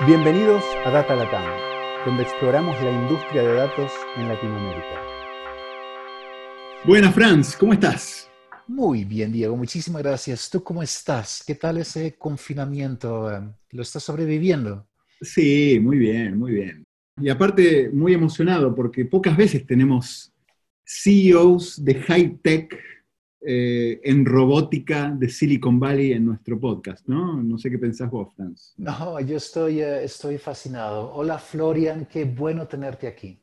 Bienvenidos a Data Latam, donde exploramos la industria de datos en Latinoamérica. Buenas, Franz, ¿cómo estás? Muy bien, Diego, muchísimas gracias. ¿Tú cómo estás? ¿Qué tal ese confinamiento? ¿Lo estás sobreviviendo? Sí, muy bien, muy bien. Y aparte, muy emocionado porque pocas veces tenemos CEOs de high tech eh, en robótica de Silicon Valley en nuestro podcast, ¿no? No sé qué pensás vos, Franz. No, yo estoy, eh, estoy fascinado. Hola, Florian, qué bueno tenerte aquí.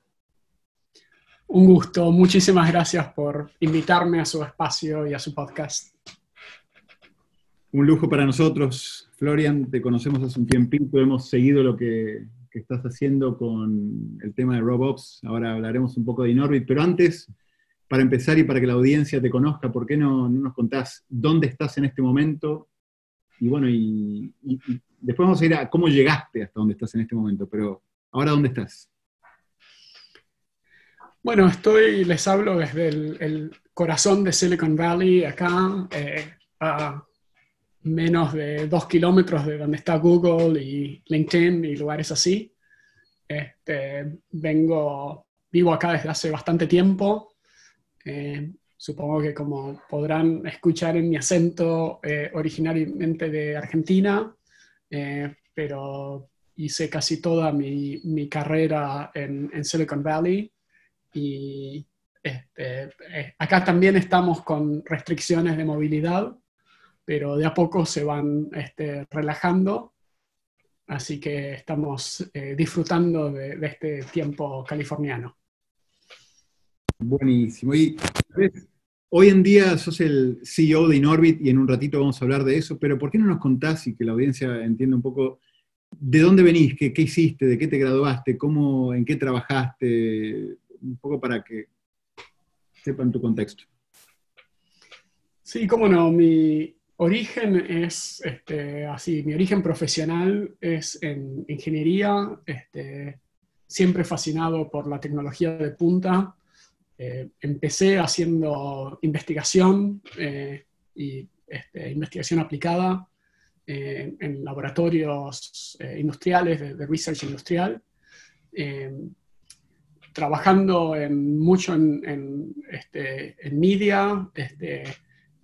Un gusto, muchísimas gracias por invitarme a su espacio y a su podcast. Un lujo para nosotros. Florian, te conocemos hace un tiempito, hemos seguido lo que, que estás haciendo con el tema de RobOps. Ahora hablaremos un poco de Inorbit, pero antes para empezar y para que la audiencia te conozca, ¿por qué no, nos contás dónde estás en este momento? Y bueno, y, después vamos a ir a cómo llegaste hasta donde estás en este momento, pero ahora ¿dónde estás? Bueno, estoy, les hablo desde el, corazón de Silicon Valley, acá, eh, a menos de dos kilómetros de donde está Google y LinkedIn y lugares así. Este, vengo, vivo acá desde hace bastante tiempo, eh, supongo que como podrán escuchar en mi acento, eh, originalmente de Argentina, eh, pero hice casi toda mi, mi carrera en, Silicon Valley y este, acá también estamos con restricciones de movilidad, pero de a poco se van este, relajando, así que estamos disfrutando de este tiempo californiano. Buenísimo. Y hoy en día sos el CEO de Inorbit y en un ratito vamos a hablar de eso, pero ¿por qué no nos contás y que la audiencia entienda un poco de dónde venís, qué, qué hiciste, de qué te graduaste, cómo, en qué trabajaste, un poco para que sepan tu contexto? Sí, cómo no. Mi origen es este, así, mi origen profesional es en ingeniería, este, siempre fascinado por la tecnología de punta. Eh, empecé haciendo investigación eh, y este, investigación aplicada eh, en laboratorios industriales, de, research industrial, trabajando en, mucho en, este, media, este,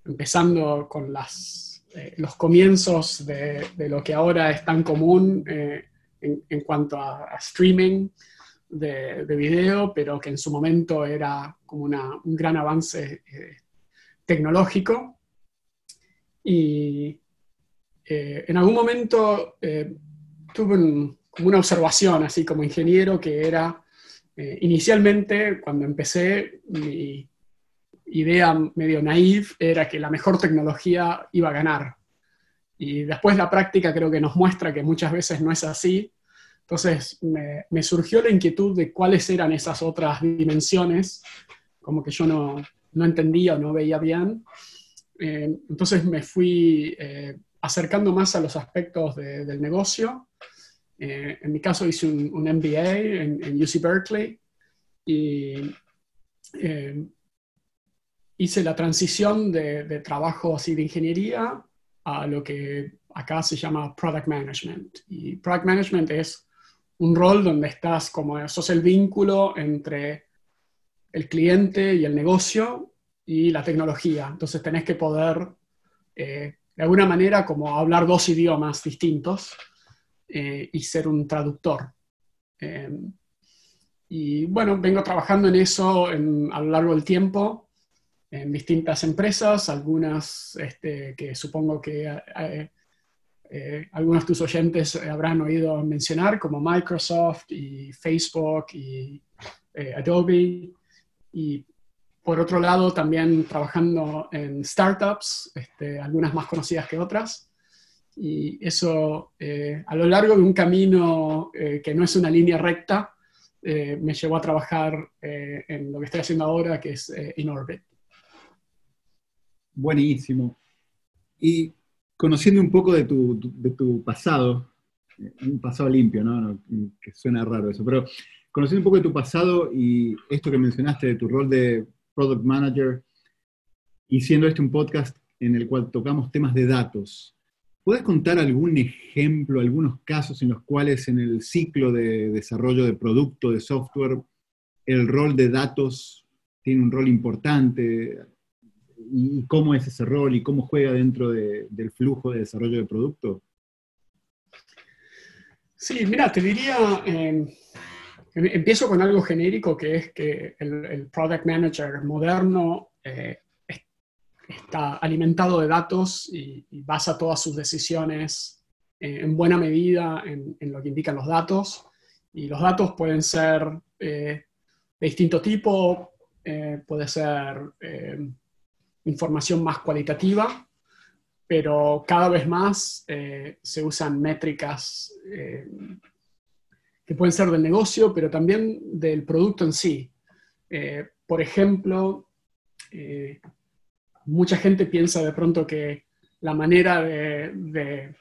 empezando con las, los comienzos de, lo que ahora es tan común en, cuanto a streaming de, video, pero que en su momento era como un gran avance eh, tecnológico. Y eh, en algún momento eh, tuve como una observación, así como ingeniero, que era, inicialmente, cuando empecé, mi idea medio naive era que la mejor tecnología iba a ganar. Y después la práctica creo que nos muestra que muchas veces no es así, entonces me, surgió la inquietud de cuáles eran esas otras dimensiones, como que yo no, no entendía o no veía bien. Eh, entonces me fui eh, acercando más a los aspectos del negocio. Eh, en mi caso hice un, MBA en, UC Berkeley y hice la transición de, de trabajo así de ingeniería a lo que acá se llama product management. Y product management es un rol donde estás como sos el vínculo entre el cliente y el negocio y la tecnología. Entonces tenés que poder, eh, de alguna manera, como hablar dos idiomas distintos eh, y ser un traductor. Em, y bueno, vengo trabajando en eso a lo largo del tiempo, en distintas empresas, algunas este, que supongo que eh, eh, algunos de tus oyentes habrán oído mencionar, como Microsoft y Facebook y eh, Adobe. Y por otro lado, también trabajando en startups, este, algunas más conocidas que otras. Y eso, eh, a lo largo de un camino que no es una línea recta, me llevó a trabajar en lo que estoy haciendo ahora, que es InOrbit. Buenísimo. Y conociendo un poco de tu, de tu pasado, un pasado limpio, ¿no? Que suena raro eso, pero conociendo un poco de tu pasado y esto que mencionaste de tu rol de product manager y siendo este un podcast en el cual tocamos temas de datos, ¿Puedes contar algún ejemplo, algunos casos en los cuales en el ciclo de desarrollo de producto, de software, el rol de datos tiene un rol importante? ¿Y cómo es ese rol y cómo juega dentro del flujo de desarrollo de producto? Sí, mira, te diría, em, empiezo con algo genérico que es que el, product manager moderno eh, está alimentado de datos y, basa todas sus decisiones eh, en buena medida en, lo que indican los datos. Y los datos pueden ser eh, de distinto tipo, puede ser em, información más cualitativa, pero cada vez más eh, se usan métricas eh, que pueden ser del negocio, pero también del producto en sí. Eh, por ejemplo, mucha gente piensa de pronto que la manera de,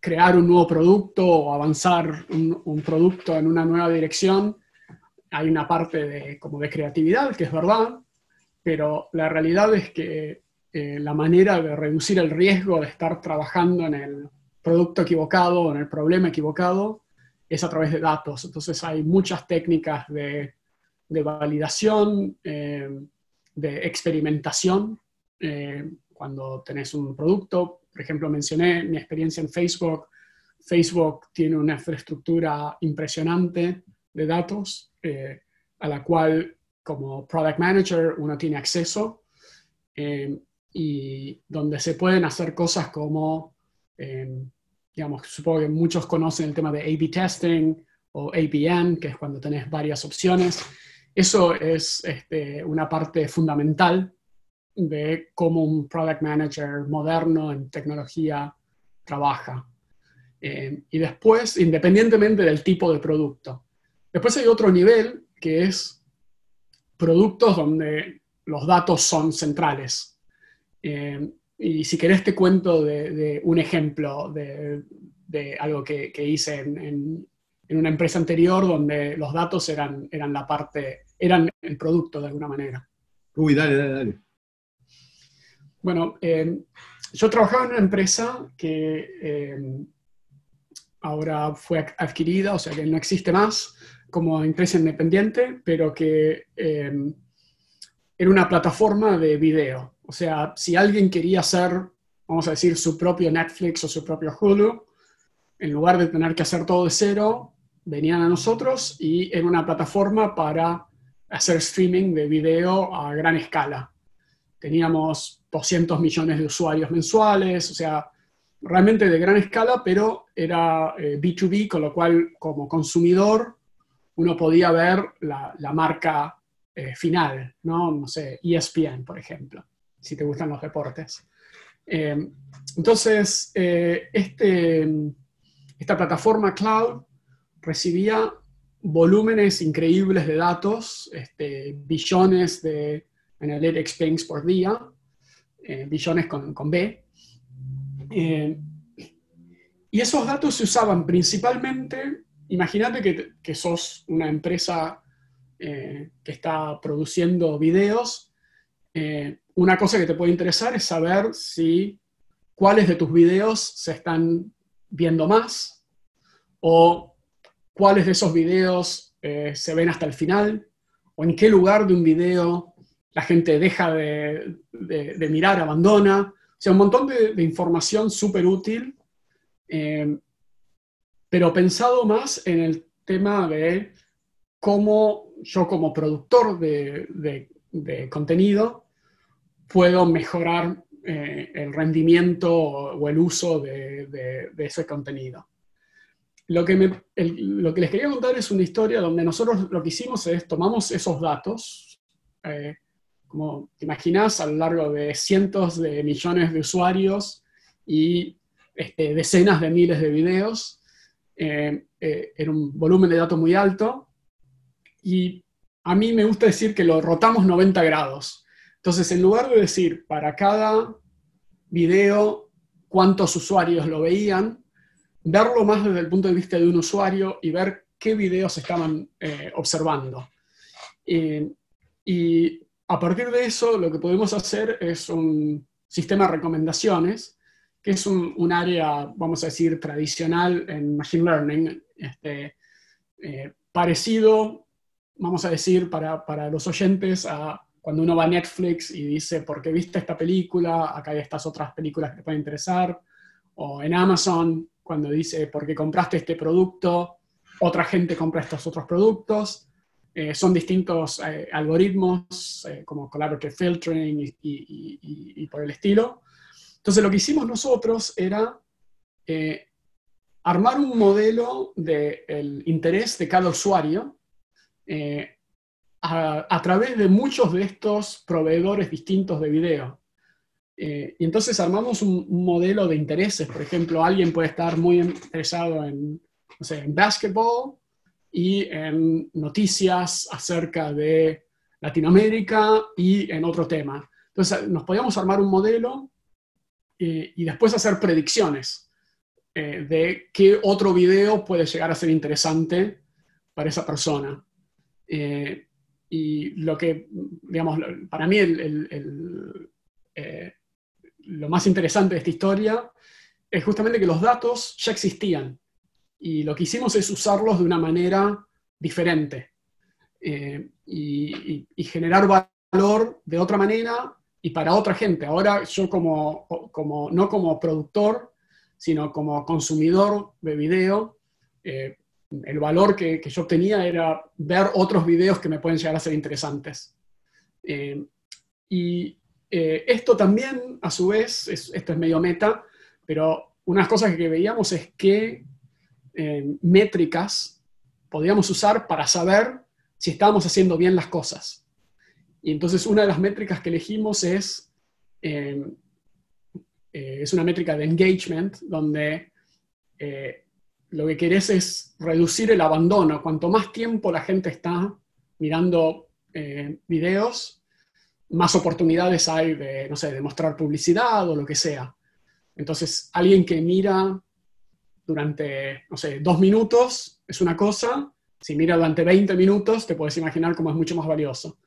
crear un nuevo producto o avanzar un, un, producto en una nueva dirección, hay una parte de, como de creatividad, que es verdad, pero la realidad es que eh, la manera de reducir el riesgo de estar trabajando en el producto equivocado o en el problema equivocado es a través de datos. Entonces hay muchas técnicas de, validación, eh, de experimentación. Eh, cuando tenés un producto, por ejemplo, mencioné mi experiencia en Facebook. Facebook tiene una infraestructura impresionante de datos a la cual como product manager uno tiene acceso y donde se pueden hacer cosas como, eh, digamos, supongo que muchos conocen el tema de A-B testing o ABM, que es cuando tenés varias opciones. Eso es este, una parte fundamental de cómo un product manager moderno en tecnología trabaja. Eh, y después, independientemente del tipo de producto. Después hay otro nivel que es productos donde los datos son centrales. Eh, y si querés te cuento de, un ejemplo de, algo que, hice en, una empresa anterior donde los datos eran, eran la parte, eran el producto de alguna manera. Uy, dale, dale, dale. Bueno, eh, yo trabajaba en una empresa que eh, ahora fue adquirida, o sea que no existe más como empresa independiente, pero que era una plataforma de video. O sea, si alguien quería hacer, vamos a decir, su propio Netflix o su propio Hulu, en lugar de tener que hacer todo de cero, venían a nosotros y era una plataforma para hacer streaming de video a gran escala. Teníamos 200 millones de usuarios mensuales, o sea, realmente de gran escala, pero era B2B, eh, con lo cual como consumidor uno podía ver la, marca eh, final, ¿no? No sé, ESPN, por ejemplo si te gustan los deportes. Eh, entonces, este, esta plataforma cloud recibía volúmenes increíbles de datos, este, billones de analytics pings por día, billones con, con B. y esos datos se usaban principalmente, imagínate que, sos una empresa que está produciendo videos, una cosa que te puede interesar es saber si cuáles de tus videos se están viendo más o cuáles de esos videos eh, se ven hasta el final o en qué lugar de un video la gente deja de, mirar, abandona. Sea, un montón de, información súper útil, eh, pero pensado más en el tema de cómo yo como productor de contenido puedo mejorar eh, el rendimiento o el uso de, ese contenido. Lo que, lo que, les quería contar es una historia donde nosotros lo que hicimos es tomamos esos datos, eh, como te imaginas, a lo largo de cientos de millones de usuarios y este, decenas de miles de videos, eh, era un volumen de datos muy alto, y a mí me gusta decir que lo rotamos 90 grados. Entonces, en lugar de decir para cada video cuántos usuarios lo veían, verlo más desde el punto de vista de un usuario y ver qué videos estaban eh, observando. y a partir de eso, lo que podemos hacer es un sistema de recomendaciones que es un, área, vamos a decir, tradicional en Machine Learning, este, eh, parecido, vamos a decir, para, para, los oyentes a cuando uno va a Netflix y dice, ¿por qué viste esta película? Acá hay estas otras películas que te pueden interesar. O en Amazon, cuando dice, ¿por qué compraste este producto? Otra gente compra estos otros productos. Eh, son distintos eh, algoritmos, como collaborative filtering y, y, y, por el estilo. Entonces lo que hicimos nosotros era eh, armar un modelo del interés de cada usuario eh, a, través de muchos de estos proveedores distintos de video. Eh, y entonces armamos un, modelo de intereses. Por ejemplo, alguien puede estar muy interesado en, no sé, en básquetbol y en noticias acerca de Latinoamérica y en otro tema. Entonces nos podíamos armar un modelo eh, y después hacer predicciones eh, de qué otro video puede llegar a ser interesante para esa persona. Eh, y lo que, digamos, para mí lo más interesante de esta historia es justamente que los datos ya existían y lo que hicimos es usarlos de una manera diferente y, y, generar valor de otra manera y para otra gente. Ahora yo como, como no como productor, sino como consumidor de video, eh, el valor que, que, yo obtenía era ver otros videos que me pueden llegar a ser interesantes. Eh, y eh, esto también, a su vez, esto es medio meta, pero unas cosas que veíamos es qué métricas podíamos usar para saber si estábamos haciendo bien las cosas. Y entonces una de las métricas que elegimos es, eh, eh, es una métrica de engagement, donde eh, lo que querés es reducir el abandono. Cuanto más tiempo la gente está mirando videos, más oportunidades hay de, no sé, de mostrar publicidad o lo que sea. Entonces, alguien que mira durante, no sé, dos minutos es una cosa, si mira durante 20 minutos, te puedes imaginar cómo es mucho más valioso.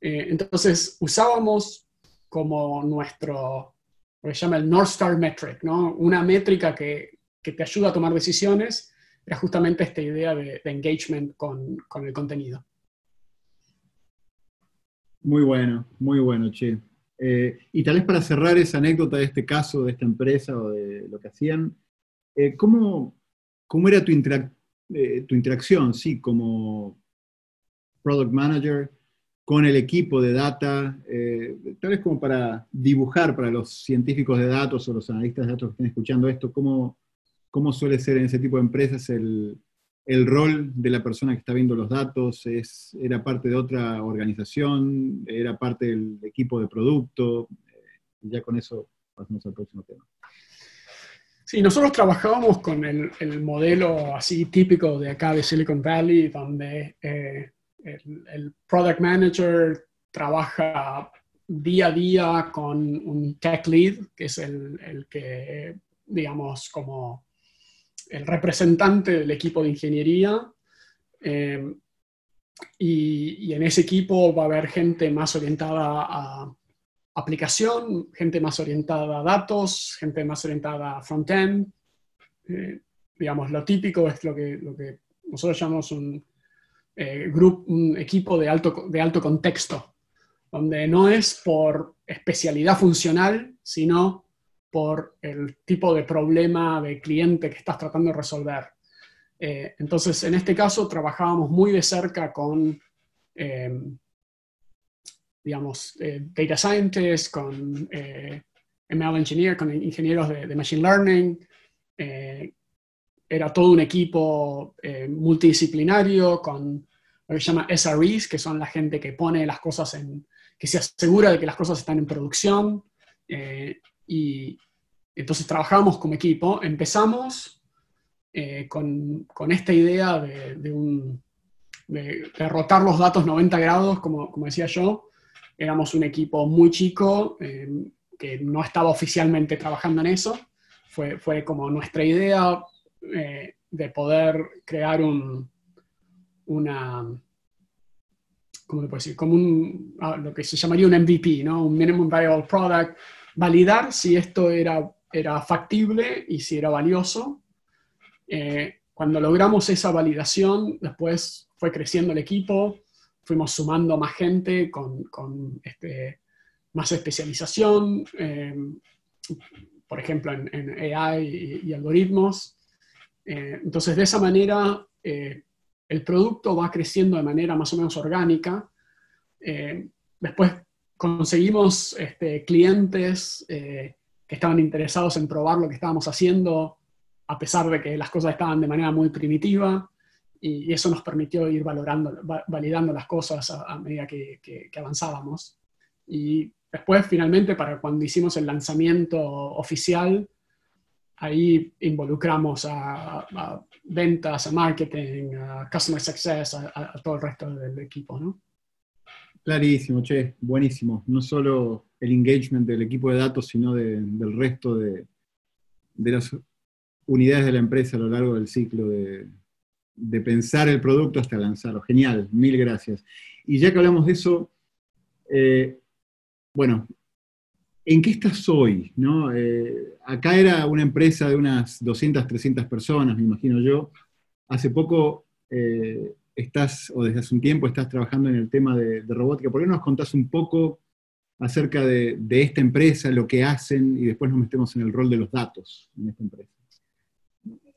Eh, entonces usábamos como nuestro, lo que se llama el North Star Metric, ¿no? una métrica que, que te ayuda a tomar decisiones, era justamente esta idea de, engagement con, con, el contenido. Muy bueno, muy bueno, Che. Eh, y tal vez para cerrar esa anécdota de este caso, de esta empresa o de lo que hacían, eh, ¿cómo, ¿cómo, era tu, tu interacción, sí, como product manager con el equipo de data, eh, tal vez como para dibujar para los científicos de datos o los analistas de datos que estén escuchando esto, cómo, cómo suele ser en ese tipo de empresas el, el rol de la persona que está viendo los datos, es, era parte de otra organización, era parte del equipo de producto, eh, ya con eso pasamos al próximo tema. Sí, nosotros trabajábamos con el, el modelo así típico de acá de Silicon Valley, donde eh, el, product manager trabaja día a día con un tech lead, que es el, que, digamos, como el representante del equipo de ingeniería. Eh, y, en ese equipo va a haber gente más orientada a aplicación, gente más orientada a datos, gente más orientada a front-end. Eh, digamos, lo típico es lo que, nosotros llamamos un eh, un equipo de alto, de alto contexto, donde no es por especialidad funcional, sino por el tipo de problema de cliente que estás tratando de resolver. Eh, entonces, en este caso, trabajábamos muy de cerca con, eh, digamos, data scientists, con ML engineer, con ingenieros de, de machine learning, era todo un equipo multidisciplinario con lo que se llama SREs, que son la gente que pone las cosas en, que se asegura de que las cosas están en producción. Eh, y entonces trabajamos como equipo. Empezamos eh, con, con, esta idea de, de, un, de, rotar los datos 90 grados, como, como, decía yo. Éramos un equipo muy chico eh, que no estaba oficialmente trabajando en eso. Fue, fue como nuestra idea de poder crear un, una, ¿cómo le puedo decir? Como un, ah, lo que se llamaría un MVP, ¿no? Un Minimum Viable Product, validar si esto era era factible y si era valioso. Eh, cuando logramos esa validación, después fue creciendo el equipo, fuimos sumando más gente con, con este, más especialización, eh, por ejemplo, en, AI y, algoritmos. Eh, entonces, de esa manera, el producto va creciendo de manera más o menos orgánica. después conseguimos este, clientes que estaban interesados en probar lo que estábamos haciendo a pesar de que las cosas estaban de manera muy primitiva, y, eso nos permitió ir valorando, validando las cosas a, medida que, avanzábamos. Y después, finalmente, para cuando hicimos el lanzamiento oficial, ahí involucramos a, ventas, a marketing, a customer success, a, todo el resto del equipo, ¿no? Clarísimo, che, buenísimo. No solo el engagement del equipo de datos, sino del resto de, de los unidades de la empresa a lo largo del ciclo de, pensar el producto hasta lanzarlo. Genial, mil gracias. Y ya que hablamos de eso, eh, bueno, ¿en qué estás hoy? No? Eh, acá era una empresa de unas 200, 300 personas, me imagino yo. Hace poco eh, estás, o desde hace un tiempo, estás trabajando en el tema de, robótica. ¿Por qué no nos contás un poco acerca de, de, esta empresa, lo que hacen, y después nos metemos en el rol de los datos en esta empresa?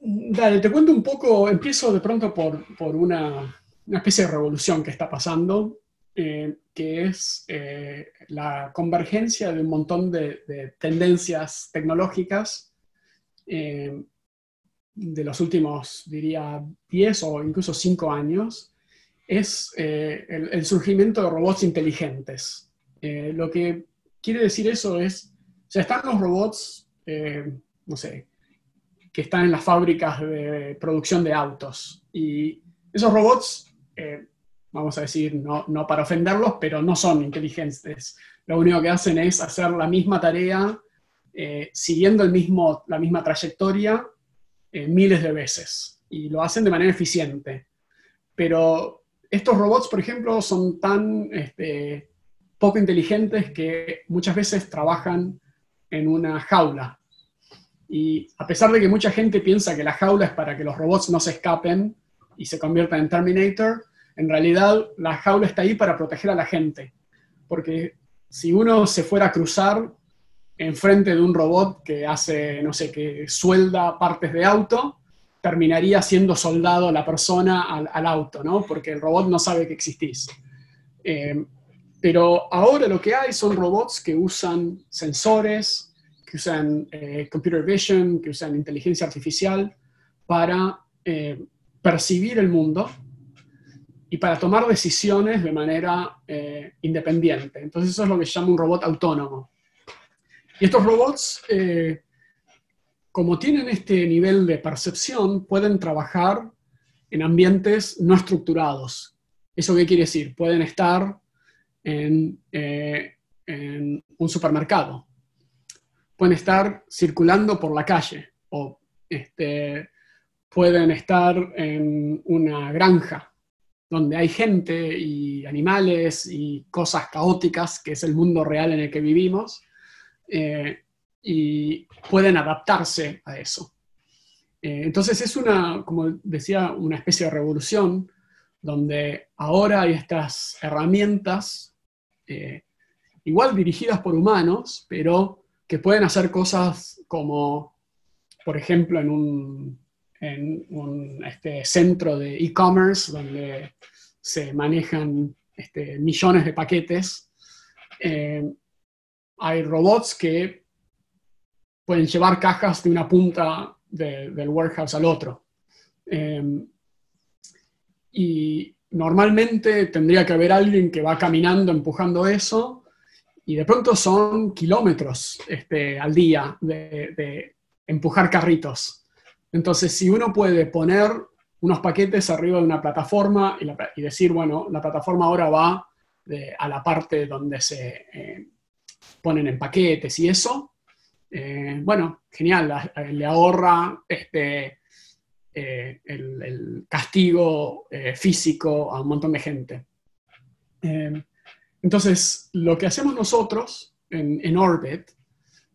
Dale, te cuento un poco, empiezo de pronto por, por una, una, especie de revolución que está pasando, eh, que es eh, la convergencia de un montón de, tendencias tecnológicas eh, de los últimos, diría, 10 o incluso 5 años, es el, el, surgimiento de robots inteligentes. lo que quiere decir eso es, sea, están los robots, no sé, que están en las fábricas de producción de autos. Y esos robots, eh, vamos a decir, no, no, para ofenderlos, pero no son inteligentes. Lo único que hacen es hacer la misma tarea, eh, siguiendo el mismo, la misma trayectoria eh, miles de veces. Y lo hacen de manera eficiente. Pero estos robots, por ejemplo, son tan este, poco inteligentes que muchas veces trabajan en una jaula y a pesar de que mucha gente piensa que la jaula es para que los robots no se escapen y se conviertan en Terminator, en realidad la jaula está ahí para proteger a la gente. Porque si uno se fuera a cruzar enfrente de un robot que hace, no sé, que suelda partes de auto, terminaría siendo soldado la persona al, auto, ¿no? Porque el robot no sabe que existís. Eh, pero ahora lo que hay son robots que usan sensores, que usan eh, computer vision, que usan inteligencia artificial para eh, percibir el mundo y para tomar decisiones de manera eh, independiente. Entonces eso es lo que se llama un robot autónomo. Y estos robots, como tienen este nivel de percepción, pueden trabajar en ambientes no estructurados. ¿Eso qué quiere decir? Pueden estar en, en un supermercado, pueden estar circulando por la calle o este, pueden estar en una granja donde hay gente y animales y cosas caóticas, que es el mundo real en el que vivimos, eh, y pueden adaptarse a eso. Eh, entonces es una, como decía, una especie de revolución donde ahora hay estas herramientas, eh, igual dirigidas por humanos, pero que pueden hacer cosas como, por ejemplo, en un, en un este, centro de e-commerce donde se manejan este, millones de paquetes. Eh, hay robots que pueden llevar cajas de una punta del warehouse al otro. Eh, y normalmente tendría que haber alguien que va caminando empujando eso y de pronto son kilómetros este, al día de, empujar carritos. Entonces, si uno puede poner unos paquetes arriba de una plataforma y, decir, bueno, la plataforma ahora va a la parte donde se eh, ponen en paquetes y eso, eh, bueno, genial, le ahorra este, eh, el, castigo físico a un montón de gente. Entonces, lo que hacemos nosotros en, Orbit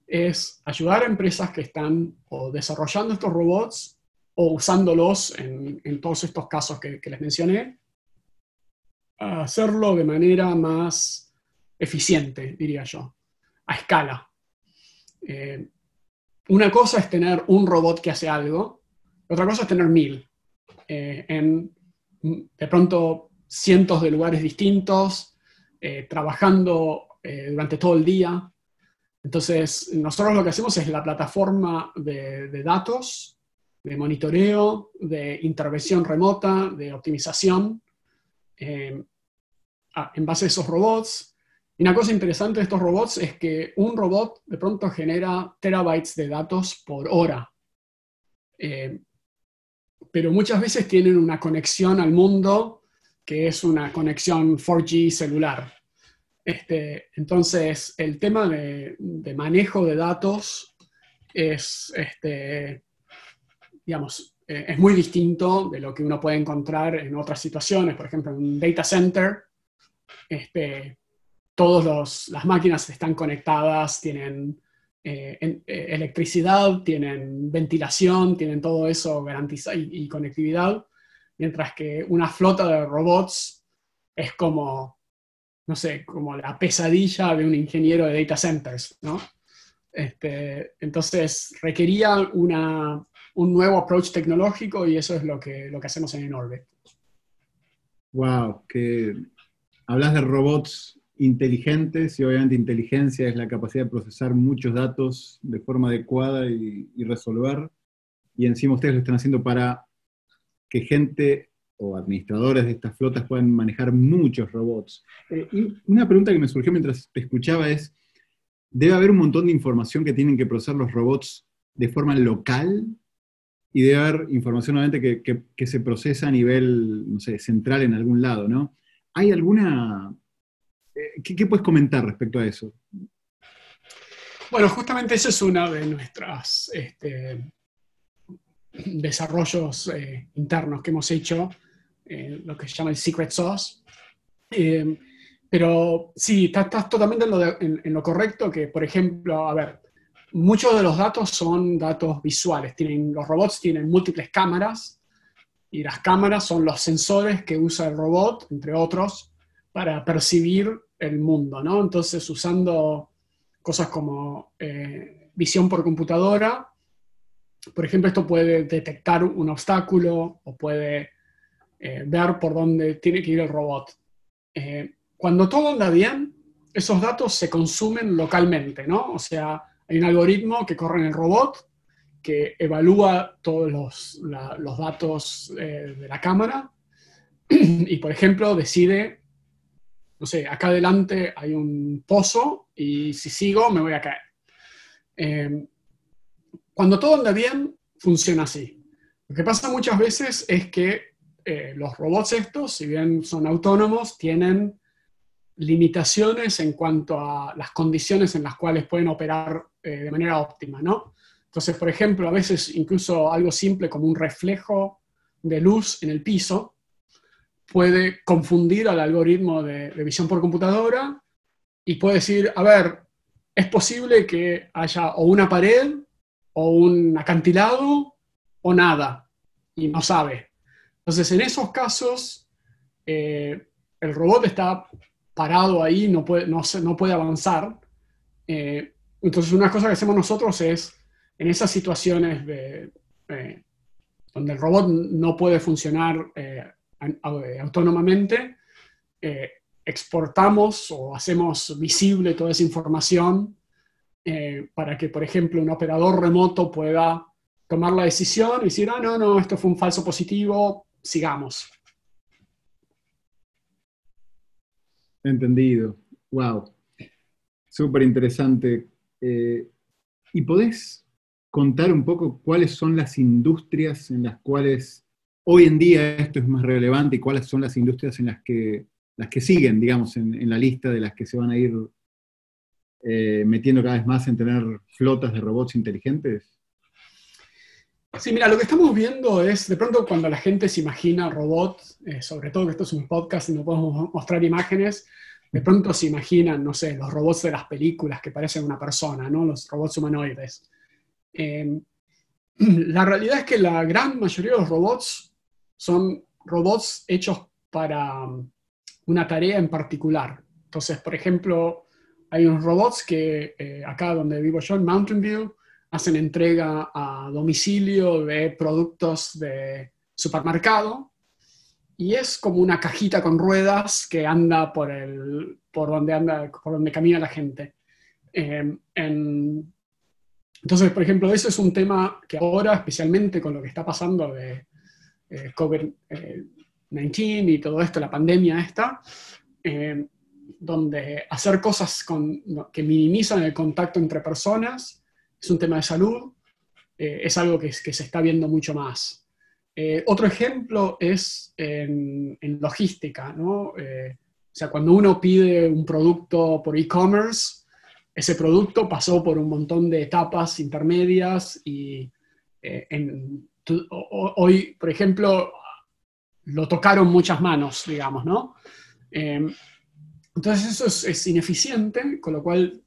es ayudar a empresas que están o desarrollando estos robots o usándolos en, todos estos casos que, les mencioné, a hacerlo de manera más eficiente, diría yo, a escala. Eh, una cosa es tener un robot que hace algo, otra cosa es tener mil, eh, en de pronto cientos de lugares distintos, eh, trabajando durante todo el día. Entonces, nosotros lo que hacemos es la plataforma de, datos, de monitoreo, de intervención remota, de optimización en base a esos robots y una cosa interesante de estos robots es que un robot de pronto genera terabytes de datos por hora. Eh, pero muchas veces tienen una conexión al mundo que es una conexión 4G celular. Este, entonces, el tema de, manejo de datos es, este, digamos, eh, es muy distinto de lo que uno puede encontrar en otras situaciones. Por ejemplo, en un data center, este, todas las máquinas están conectadas, tienen eh, eh, electricidad, tienen ventilación, tienen todo eso garantizado y, conectividad, mientras que una flota de robots es como, no sé, como la pesadilla de un ingeniero de data centers, ¿no? Este, entonces requería una, un nuevo approach tecnológico y eso es lo que, lo que hacemos en Enorbit. Wow, que hablas de robots inteligentes y obviamente inteligencia es la capacidad de procesar muchos datos de forma adecuada y, resolver. Y encima ustedes lo están haciendo para que gente o administradores de estas flotas puedan manejar muchos robots. Eh, y una pregunta que me surgió mientras te escuchaba es, debe haber un montón de información que tienen que procesar los robots de forma local y debe haber información obviamente que, que se procesa a nivel, no sé, central en algún lado, ¿no? ¿Hay alguna eh, ¿Qué, puedes comentar respecto a eso? Bueno, justamente ese es uno de nuestros este, desarrollos eh, internos que hemos hecho, eh, lo que se llama el secret sauce. pero sí, estás, totalmente en lo, correcto que, por ejemplo, a ver, muchos de los datos son datos visuales. Tienen, los robots tienen múltiples cámaras y las cámaras son los sensores que usa el robot, entre otros, para percibir el mundo, ¿no? Entonces, usando cosas como eh, visión por computadora, por ejemplo, esto puede detectar un obstáculo o puede eh, ver por dónde tiene que ir el robot. Eh, cuando todo anda bien, esos datos se consumen localmente, ¿no? O sea, hay un algoritmo que corre en el robot que evalúa todos los, los datos de la cámara y, por ejemplo, decide no sé, acá adelante hay un pozo y si sigo me voy a caer. Cuando todo anda bien, funciona así. Lo que pasa muchas veces es que eh, los robots estos, si bien son autónomos, tienen limitaciones en cuanto a las condiciones en las cuales pueden operar eh, de manera óptima, ¿no? Entonces, por ejemplo, a veces incluso algo simple como un reflejo de luz en el piso puede confundir al algoritmo de, visión por computadora y puede decir, a ver, es posible que haya o una pared o un acantilado o nada, y no sabe. Entonces, en esos casos, eh, el robot está parado ahí, no puede, no, no puede avanzar. Eh, entonces, una cosa que hacemos nosotros es, en esas situaciones eh, donde el robot no puede funcionar autónomamente, exportamos o hacemos visible toda esa información eh, para que, por ejemplo, un operador remoto pueda tomar la decisión y decir, ah, no, no, esto fue un falso positivo, sigamos. Entendido. Wow. Súper interesante. ¿Y podés contar un poco cuáles son las industrias en las cuales hoy en día esto es más relevante y cuáles son las industrias en las que, las que siguen, digamos, en, la lista de las que se van a ir eh, metiendo cada vez más en tener flotas de robots inteligentes? Sí, mira, lo que estamos viendo es, de pronto cuando la gente se imagina robots, eh, sobre todo que esto es un podcast y no podemos mostrar imágenes, de pronto se imaginan, no sé, los robots de las películas que parecen una persona, ¿no? Los robots humanoides. Em, la realidad es que la gran mayoría de los robots son robots hechos para um, una tarea en particular. Entonces, por ejemplo, hay unos robots que eh, acá donde vivo yo, en Mountain View, hacen entrega a domicilio de productos de supermercado y es como una cajita con ruedas que anda por, el, por, donde, anda, por donde camina la gente. Em, entonces, por ejemplo, eso es un tema que ahora, especialmente con lo que está pasando de eh, COVID-19 y todo esto, la pandemia esta, em, donde hacer cosas con, que minimizan el contacto entre personas es un tema de salud, eh, es algo que, que, se está viendo mucho más. Eh, otro ejemplo es en, logística, ¿no? Eh, o sea, cuando uno pide un producto por e-commerce, ese producto pasó por un montón de etapas intermedias y hoy, por ejemplo, lo tocaron muchas manos, digamos, ¿no? Entonces eso es, es ineficiente, con lo cual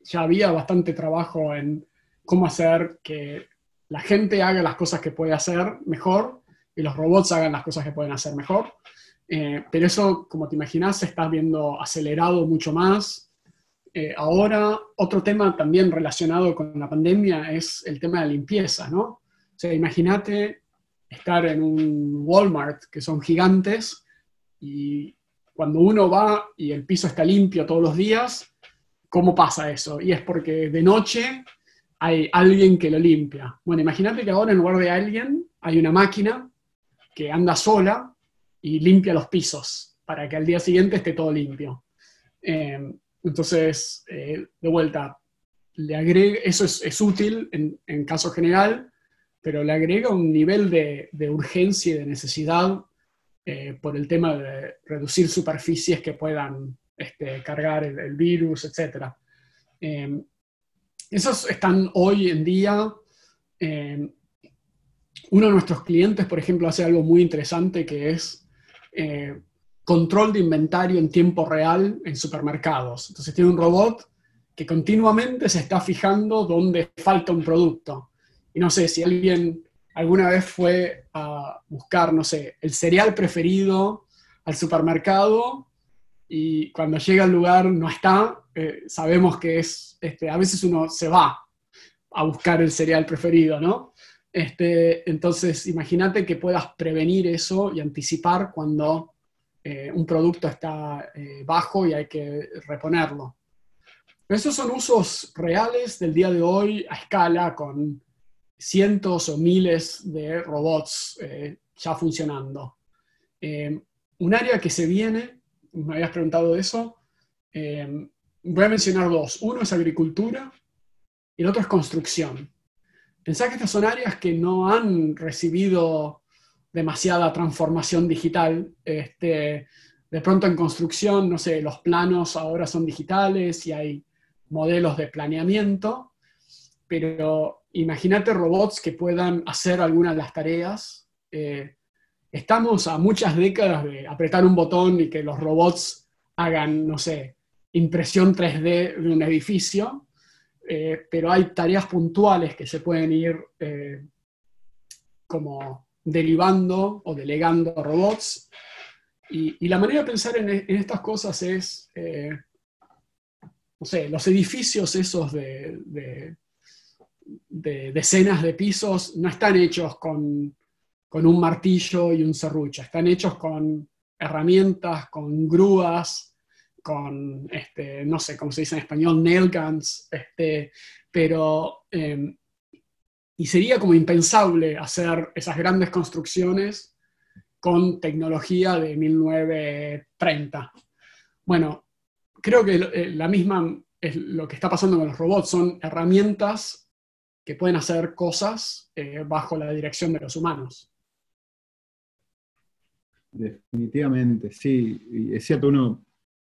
ya había bastante trabajo en cómo hacer que la gente haga las cosas que puede hacer mejor y los robots hagan las cosas que pueden hacer mejor. Eh, pero eso, como te imaginas, se está viendo acelerado mucho más. Eh, ahora, otro tema también relacionado con la pandemia es el tema de limpieza, ¿no? O sea, imagínate estar en un Walmart, que son gigantes, y cuando uno va y el piso está limpio todos los días, ¿cómo pasa eso? Y es porque de noche hay alguien que lo limpia. Bueno, imagínate que ahora en lugar de alguien hay una máquina que anda sola y limpia los pisos para que al día siguiente esté todo limpio. Eh, entonces, eh, de vuelta, le agrega, eso es, útil en, caso general, pero le agrega un nivel de, urgencia y de necesidad eh, por el tema de reducir superficies que puedan este, cargar el, virus, etc. Esos están hoy en día. Eh, uno de nuestros clientes, por ejemplo, hace algo muy interesante que es eh, control de inventario en tiempo real en supermercados. Entonces tiene un robot que continuamente se está fijando dónde falta un producto. Y no sé si alguien alguna vez fue a buscar, no sé, el cereal preferido al supermercado y cuando llega al lugar no está, eh, sabemos que es, este, a veces uno se va a buscar el cereal preferido, ¿no? Este, entonces, imagínate que puedas prevenir eso y anticipar cuando eh, un producto está eh, bajo y hay que reponerlo. Esos son usos reales del día de hoy a escala con cientos o miles de robots ya funcionando. un área que se viene me habías preguntado eso. Eh, voy a mencionar dos. Uno es agricultura y el otro es construcción. Pensá que estas son áreas que no han recibido demasiada transformación digital. Este, de pronto en construcción, no sé, los planos ahora son digitales y hay modelos de planeamiento, pero imagínate robots que puedan hacer algunas de las tareas. Eh, estamos a muchas décadas de apretar un botón y que los robots hagan, no sé, impresión 3D de un edificio, eh, pero hay tareas puntuales que se pueden ir eh, como derivando o delegando a robots. Y, la manera de pensar en, estas cosas es, no sé, los edificios esos de decenas de pisos no están hechos con con un martillo y un serrucho. Están hechos con herramientas, con grúas, con, este, no sé cómo se dice en español, nail guns, este, pero, em, y sería como impensable hacer esas grandes construcciones con tecnología de 1930. Bueno, creo que eh, la misma es lo que está pasando con los robots, son herramientas que pueden hacer cosas eh, bajo la dirección de los humanos. Definitivamente, sí. Es cierto, uno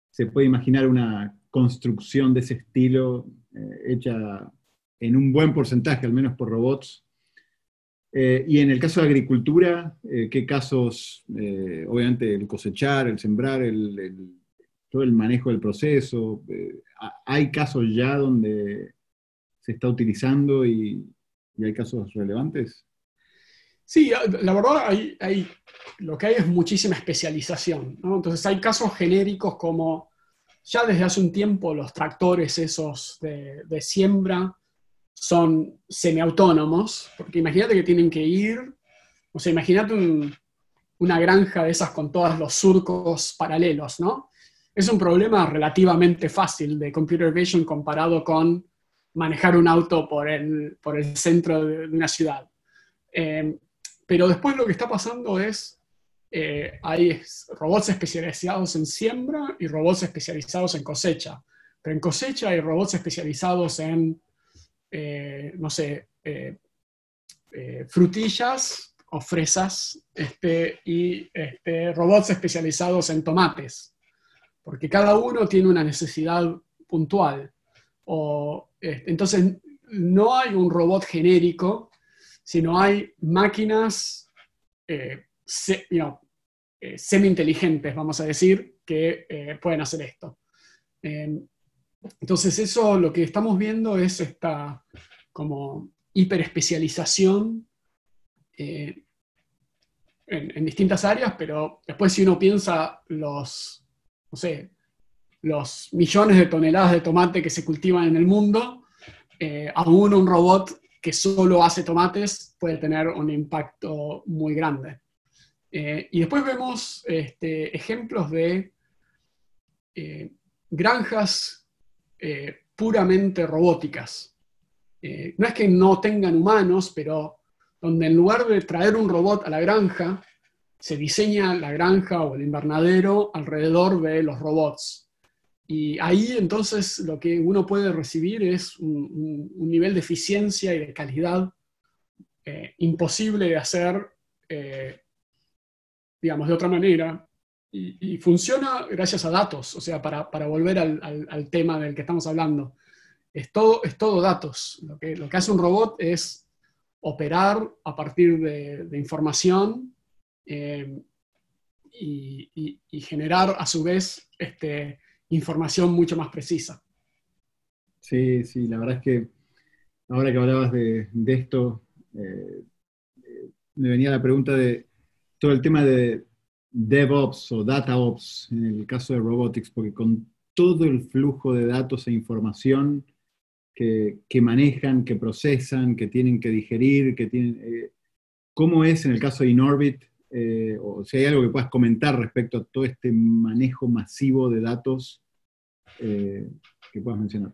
se puede imaginar una construcción de ese estilo eh, hecha en un buen porcentaje, al menos por robots. Eh, y en el caso de agricultura, ¿qué casos? obviamente el cosechar, el sembrar, todo el manejo del proceso. ¿Hay casos ya donde se está utilizando y, hay casos relevantes? Sí, la verdad hay, lo que hay es muchísima especialización. Entonces hay casos genéricos como ya desde hace un tiempo los tractores esos de, siembra son semiautónomos, porque imagínate que tienen que ir, o sea, imagínate una granja de esas con todos los surcos paralelos, ¿no? Es un problema relativamente fácil de computer vision comparado con manejar un auto por el, por el centro de, una ciudad. Eh, pero después lo que está pasando es, eh, hay robots especializados en siembra y robots especializados en cosecha. Pero en cosecha hay robots especializados en, eh, no sé, frutillas o fresas este, y este, robots especializados en tomates porque cada uno tiene una necesidad puntual. O, entonces, no hay un robot genérico, sino hay máquinas eh, eh, semi-inteligentes, vamos a decir, que eh, pueden hacer esto. Em, entonces, eso lo que estamos viendo es esta como hiperespecialización en, en distintas áreas, pero después si uno piensa los no sé, los millones de toneladas de tomate que se cultivan en el mundo, eh, aún un robot que solo hace tomates puede tener un impacto muy grande. Eh, y después vemos este, ejemplos de eh, granjas puramente robóticas. no es que no tengan humanos, pero donde en lugar de traer un robot a la granja, se diseña la granja o el invernadero alrededor de los robots. Y ahí entonces lo que uno puede recibir es un, nivel de eficiencia y de calidad eh, imposible de hacer, eh, digamos, de otra manera. Y, funciona gracias a datos, o sea, para, volver al, tema del que estamos hablando. Es todo, es todo datos. Lo que, lo que hace un robot es operar a partir de, de información eh, y, generar a su vez este, información mucho más precisa. Sí, sí, la verdad es que ahora que hablabas de, esto, eh, me venía la pregunta de todo el tema de DevOps o DataOps en el caso de Robotics, porque con todo el flujo de datos e información que, manejan, que procesan, que tienen que digerir, que tienen... Eh, ¿Cómo es en el caso de Inorbit eh, o si hay algo que puedas comentar respecto a todo este manejo masivo de datos eh, que puedas mencionar.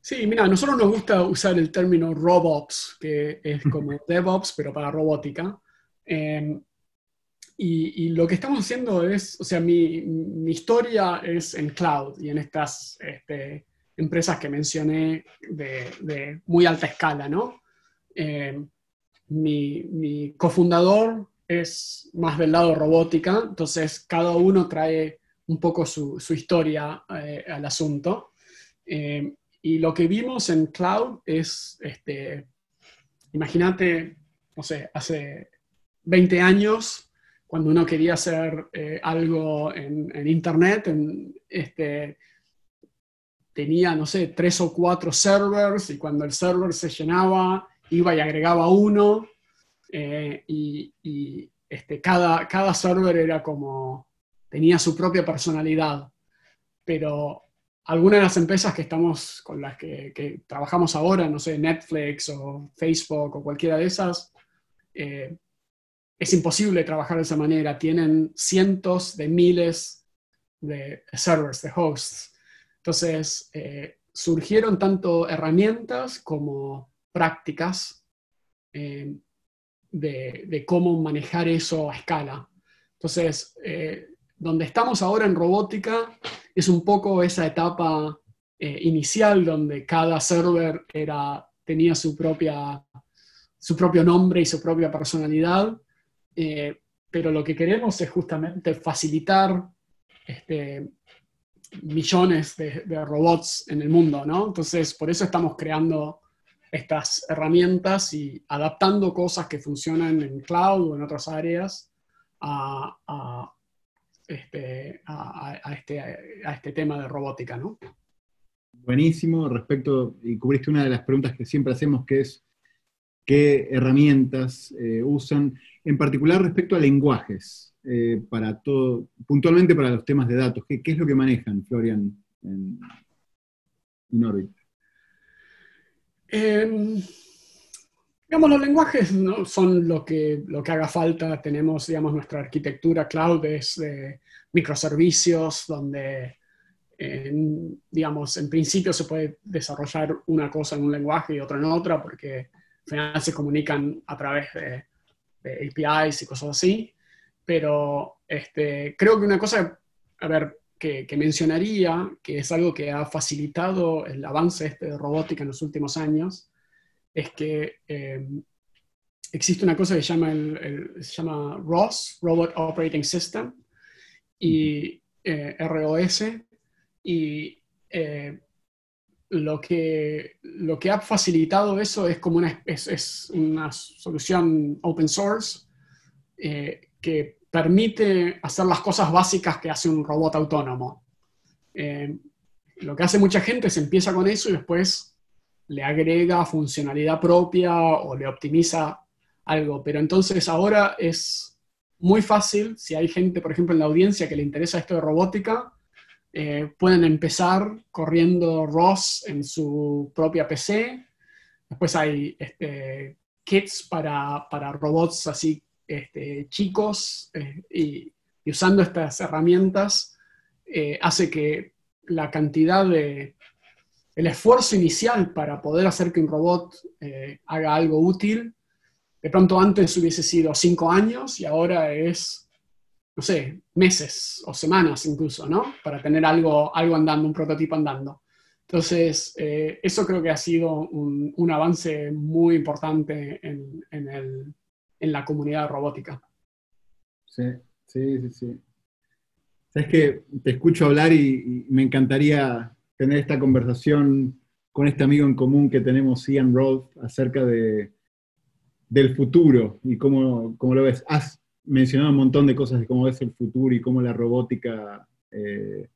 Sí, mira, a nosotros nos gusta usar el término RobOps, que es como DevOps, pero para robótica. Em, y, lo que estamos haciendo es, o sea, mi, historia es en cloud y en estas este, empresas que mencioné de, muy alta escala, ¿no? Em, mi, cofundador es más del lado robótica, entonces cada uno trae un poco su, historia eh, al asunto. Eh, y lo que vimos en cloud es, este, imagínate, no sé, hace 20 años, cuando uno quería hacer eh, algo en, Internet, este, tenía, no sé, tres o cuatro servers y cuando el server se llenaba, iba y agregaba uno eh, y, este, cada, cada server era como, tenía su propia personalidad, pero algunas de las empresas que estamos, con las que, trabajamos ahora, no sé, Netflix o Facebook o cualquiera de esas, eh, es imposible trabajar de esa manera. Tienen cientos de miles de servers, de hosts. Entonces, eh, surgieron tanto herramientas como prácticas eh, de, cómo manejar eso a escala. Entonces, eh, donde estamos ahora en robótica es un poco esa etapa eh, inicial donde cada server era, tenía su, propia, su propio nombre y su propia personalidad, pero lo que queremos es justamente facilitar este, millones de, de, robots en el mundo, ¿no? Entonces, por eso estamos creando estas herramientas y adaptando cosas que funcionan en cloud o en otras áreas a, este, a, este, a este tema de robótica, ¿no? Buenísimo, respecto, y cubriste una de las preguntas que siempre hacemos, que es qué herramientas eh, usan, en particular respecto a lenguajes, eh, para todo, puntualmente para los temas de datos. ¿Qué, es lo que manejan, Florian, en, Orbit? Em, digamos, los lenguajes ¿no? son lo que, lo que haga falta. Tenemos, digamos, nuestra arquitectura cloud es de microservicios, donde digamos, en principio se puede desarrollar una cosa en un lenguaje y otra en otra, porque al final se comunican a través de, APIs y cosas así. Pero este, creo que una cosa, a ver, que, mencionaría, que es algo que ha facilitado el avance este de robótica en los últimos años, es que eh, existe una cosa que llama, el, se llama ROS, Robot Operating System, y eh, ROS, y eh, lo, que, lo que ha facilitado eso es como una, es, una solución open source eh, que permite hacer las cosas básicas que hace un robot autónomo. Eh, lo que hace mucha gente es empieza con eso y después le agrega funcionalidad propia o le optimiza algo. Pero entonces ahora es muy fácil, si hay gente, por ejemplo, en la audiencia que le interesa esto de robótica, eh, pueden empezar corriendo ROS en su propia PC. Después hay este, kits para, robots así este, chicos eh, y, usando estas herramientas eh, hace que la cantidad de, el esfuerzo inicial para poder hacer que un robot haga algo útil, de pronto antes hubiese sido cinco años y ahora es no sé, meses o semanas incluso, ¿no? Para tener algo, algo andando, un prototipo andando. Entonces, eh, eso creo que ha sido un, avance muy importante en, la comunidad robótica. Sí, sí, sí, sí. Sabes que te escucho hablar y, me encantaría tener esta conversación con este amigo en común que tenemos, Ian Roth, acerca de, del futuro y cómo, cómo lo ves mencionado un montón de cosas de cómo es el futuro y cómo la robótica eh,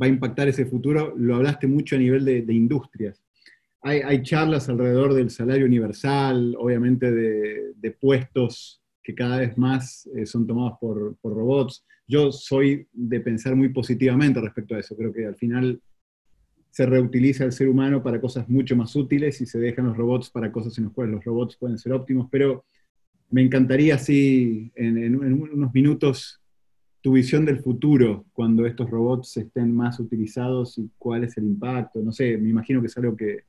va a impactar ese futuro. Lo hablaste mucho a nivel de, industrias. Hay, charlas alrededor del salario universal, obviamente de, puestos que cada vez más eh, son tomados por, robots. Yo soy de pensar muy positivamente respecto a eso. Creo que al final se reutiliza el ser humano para cosas mucho más útiles y se dejan los robots para cosas en las cuales los robots pueden ser óptimos, pero me encantaría así, en, unos minutos, tu visión del futuro, cuando estos robots estén más utilizados y cuál es el impacto. No sé, me imagino que es algo que,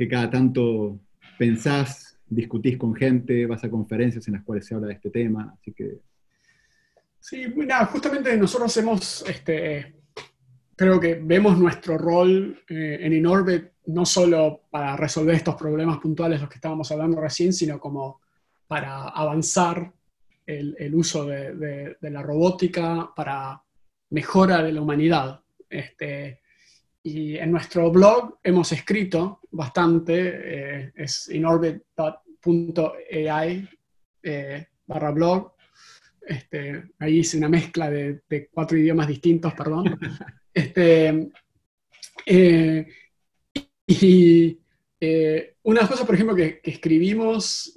que cada tanto pensás, discutís con gente, vas a conferencias en las cuales se habla de este tema, así que... Sí, justamente nosotros hemos, este, creo que vemos nuestro rol eh, en Inorbit no solo para resolver estos problemas puntuales los que estábamos hablando recién, sino como para avanzar el, uso de, la robótica para mejora de la humanidad. Este, y en nuestro blog hemos escrito bastante, eh, es inorbit.ai eh, barra blog. Este, ahí hice una mezcla de, cuatro idiomas distintos, perdón. Este, eh, y una cosa, por ejemplo, que, que escribimos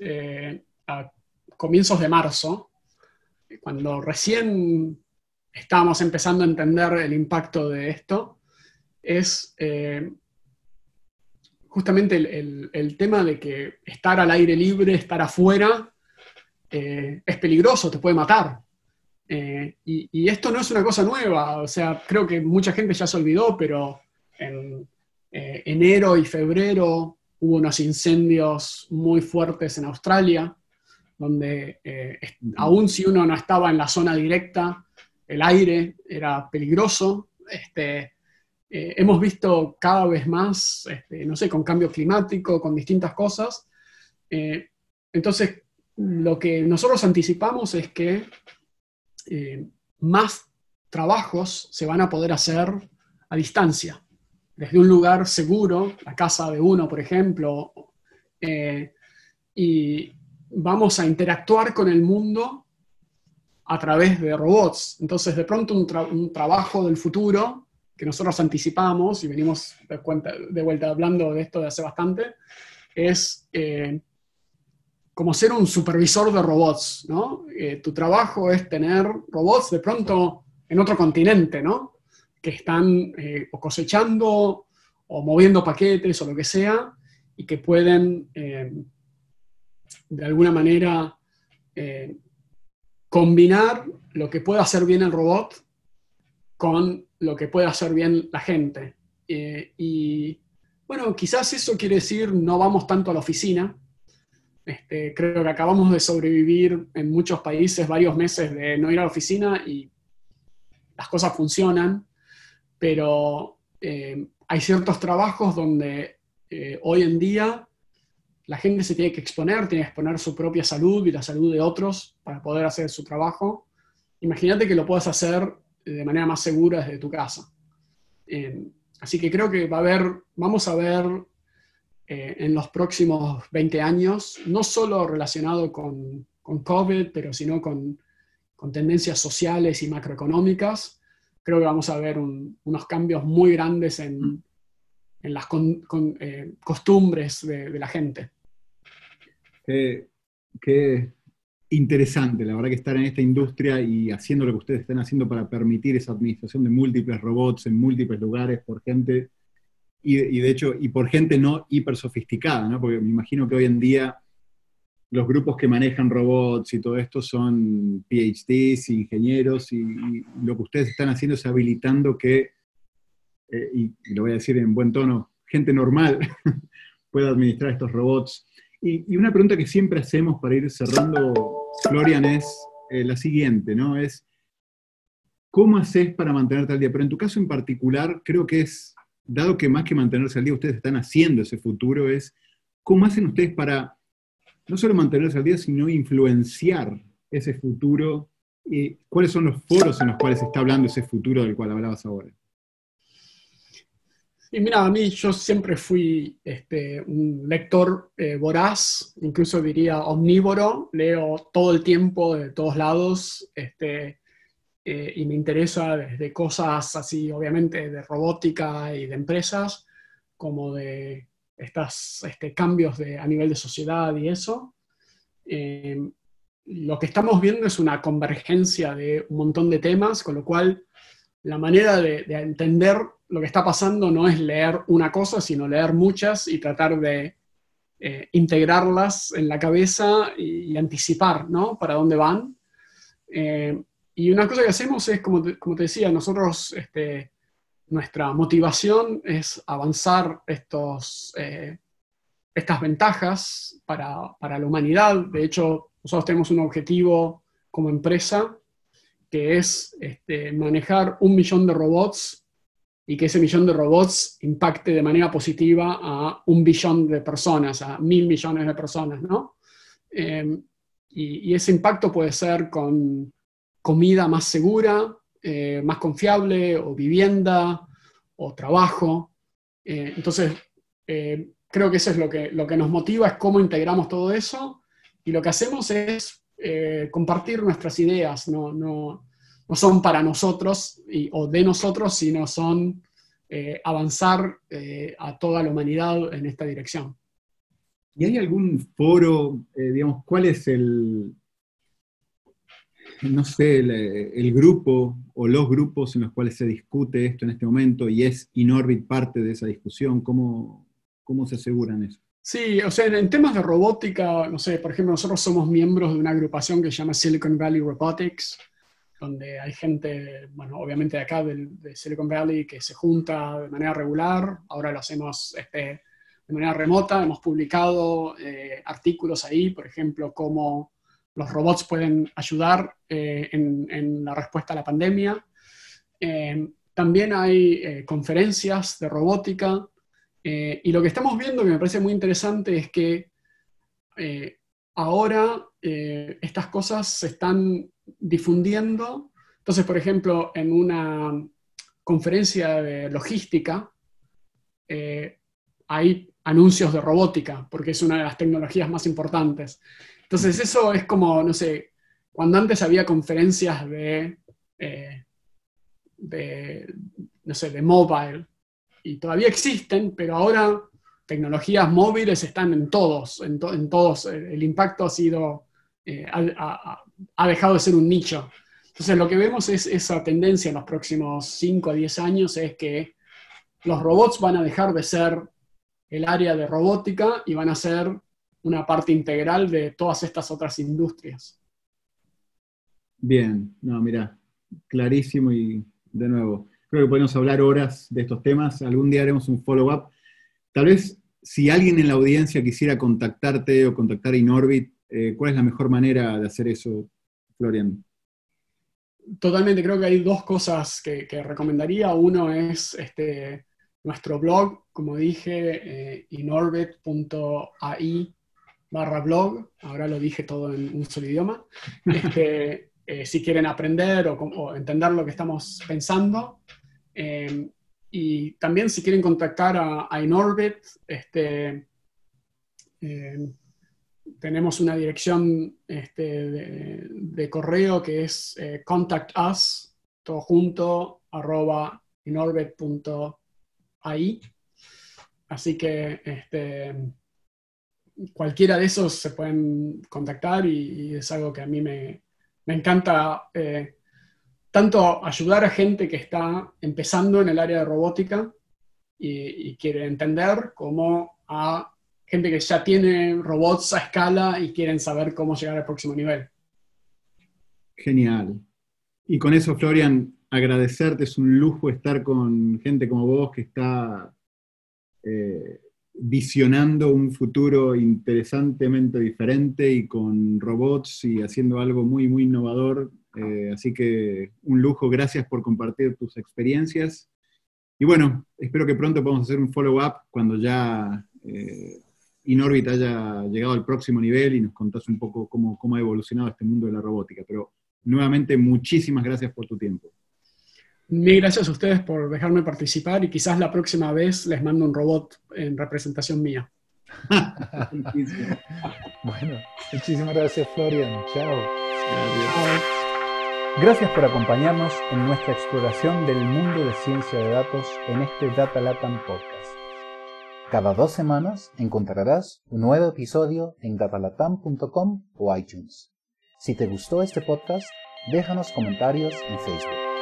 a comienzos de marzo, cuando recién estábamos empezando a entender el impacto de esto, es eh, justamente el, tema de que estar al aire libre, estar afuera, eh, es peligroso, te puede matar. Eh, y, y, esto no es una cosa nueva, o sea, creo que mucha gente ya se olvidó, pero en enero y febrero hubo unos incendios muy fuertes en Australia, donde eh, aún si uno no estaba en la zona directa, el aire era peligroso. Este, eh, hemos visto cada vez más, este, no sé, con cambio climático, con distintas cosas. Eh, entonces, lo que nosotros anticipamos es que más trabajos se van a poder hacer a distancia, desde un lugar seguro, la casa de uno, por ejemplo, y, vamos a interactuar con el mundo a través de robots. Entonces, de pronto un, trabajo del futuro que nosotros anticipamos y venimos de, vuelta hablando de esto de hace bastante, es eh, como ser un supervisor de robots, ¿no? Eh, tu trabajo es tener robots de pronto en otro continente, ¿no? Que están eh, cosechando o moviendo paquetes o lo que sea y que pueden de alguna manera combinar lo que puede hacer bien el robot con lo que puede hacer bien la gente. Eh, y bueno, quizás eso quiere decir no vamos tanto a la oficina. Este, creo que acabamos de sobrevivir en muchos países varios meses de no ir a la oficina y las cosas funcionan, pero eh, hay ciertos trabajos donde eh, hoy en día la gente se tiene que exponer, tiene que exponer su propia salud y la salud de otros para poder hacer su trabajo. Imagínate que lo puedas hacer de manera más segura desde tu casa. Eh, así que creo que va a haber, vamos a ver eh, en los próximos 20 años, no solo relacionado con, con COVID, pero sino con, con, tendencias sociales y macroeconómicas, creo que vamos a ver unos cambios muy grandes en, en las eh, costumbres de, la gente. Qué, interesante, la verdad que estar en esta industria y haciendo lo que ustedes están haciendo para permitir esa administración de múltiples robots en múltiples lugares por gente, y, de hecho, y por gente no hiper sofisticada, ¿no? porque me imagino que hoy en día los grupos que manejan robots y todo esto son PhDs, ingenieros, y lo que ustedes están haciendo es habilitando que eh, y, lo voy a decir en buen tono, gente normal pueda administrar estos robots. Y, una pregunta que siempre hacemos para ir cerrando, Florian, es eh, la siguiente, ¿no? Es, ¿cómo haces para mantenerte al día? Pero en tu caso en particular, creo que es, dado que más que mantenerse al día, ustedes están haciendo ese futuro, es, ¿cómo hacen ustedes para no solo mantenerse al día, sino influenciar ese futuro? ¿Y cuáles son los foros en los cuales se está hablando ese futuro del cual hablabas ahora? Y mira, a mí yo siempre fui este, un lector eh, voraz, incluso diría omnívoro, leo todo el tiempo de todos lados este, eh, y me interesa desde cosas así, obviamente, de robótica y de empresas, como de estos este, cambios de, a nivel de sociedad y eso. Eh, lo que estamos viendo es una convergencia de un montón de temas, con lo cual la manera de, entender lo que está pasando no es leer una cosa, sino leer muchas y tratar de eh, integrarlas en la cabeza y, anticipar, ¿no? Para dónde van. Eh, y una cosa que hacemos es, como te, como te decía, nosotros, este, nuestra motivación es avanzar estos, eh, estas ventajas para, para la humanidad. De hecho, nosotros tenemos un objetivo como empresa que es este, manejar un millón de robots y que ese millón de robots impacte de manera positiva a un billón de personas, a mil millones de personas, ¿no? Em, y, ese impacto puede ser con comida más segura, eh, más confiable, o vivienda, o trabajo. Eh, entonces, eh, creo que eso es lo que, lo que nos motiva, es cómo integramos todo eso, y lo que hacemos es eh, compartir nuestras ideas, no, no, no son para nosotros y, o de nosotros, sino son eh, avanzar eh, a toda la humanidad en esta dirección. ¿Y hay algún foro, digamos, cuál es el, no sé, el, grupo o los grupos en los cuales se discute esto en este momento y es Inorbit parte de esa discusión? ¿Cómo, cómo se aseguran eso? Sí, o sea, en, temas de robótica, no sé, por ejemplo, nosotros somos miembros de una agrupación que se llama Silicon Valley Robotics, donde hay gente, bueno, obviamente de acá, de, Silicon Valley, que se junta de manera regular. Ahora lo hacemos este, de manera remota. Hemos publicado eh, artículos ahí, por ejemplo, cómo los robots pueden ayudar eh, en, la respuesta a la pandemia. Eh, también hay conferencias de robótica eh, y lo que estamos viendo, que me parece muy interesante, es que eh, ahora eh, estas cosas se están difundiendo. Entonces, por ejemplo, en una conferencia de logística, hay anuncios de robótica, porque es una de las tecnologías más importantes. Entonces, eso es como, no sé, cuando antes había conferencias de, de, no sé, de mobile, y todavía existen, pero ahora tecnologías móviles están en todos, en, todos. El, impacto ha sido, eh, ha, dejado de ser un nicho. Entonces lo que vemos es esa tendencia en los próximos 5 a 10 años es que los robots van a dejar de ser el área de robótica y van a ser una parte integral de todas estas otras industrias. Bien, no, mira, clarísimo y de nuevo, creo que podemos hablar horas de estos temas, algún día haremos un follow-up. Tal vez si alguien en la audiencia quisiera contactarte o contactar Inorbit, eh, ¿cuál es la mejor manera de hacer eso, Florian? Totalmente, creo que hay dos cosas que, recomendaría. Uno es este, nuestro blog, como dije, eh, inorbit.ai barra blog, ahora lo dije todo en un solo idioma. Este, eh, si quieren aprender o, entender lo que estamos pensando. Eh, y también si quieren contactar a, Inorbit, este, tenemos una dirección este, de, correo que es eh, contact us, todo junto, arroba inorbit.ai. Así que este, cualquiera de esos se pueden contactar y, es algo que a mí me, encanta eh, tanto ayudar a gente que está empezando en el área de robótica y, quiere entender, como a gente que ya tiene robots a escala y quieren saber cómo llegar al próximo nivel. Genial. Y con eso, Florian, agradecerte, es un lujo estar con gente como vos que está eh, visionando un futuro interesantemente diferente y con robots y haciendo algo muy, muy innovador. Eh, así que un lujo, gracias por compartir tus experiencias. Y bueno, espero que pronto podamos hacer un follow-up cuando ya eh, Inorbit haya llegado al próximo nivel y nos contás un poco cómo, cómo ha evolucionado este mundo de la robótica. Pero nuevamente, muchísimas gracias por tu tiempo. Mil gracias a ustedes por dejarme participar y quizás la próxima vez les mando un robot en representación mía. bueno, muchísimas gracias Florian. Chao. Gracias. Gracias por acompañarnos en nuestra exploración del mundo de ciencia de datos en este Data Latam Podcast. Cada dos semanas encontrarás un nuevo episodio en datalatam.com o iTunes. Si te gustó este podcast, déjanos comentarios en Facebook.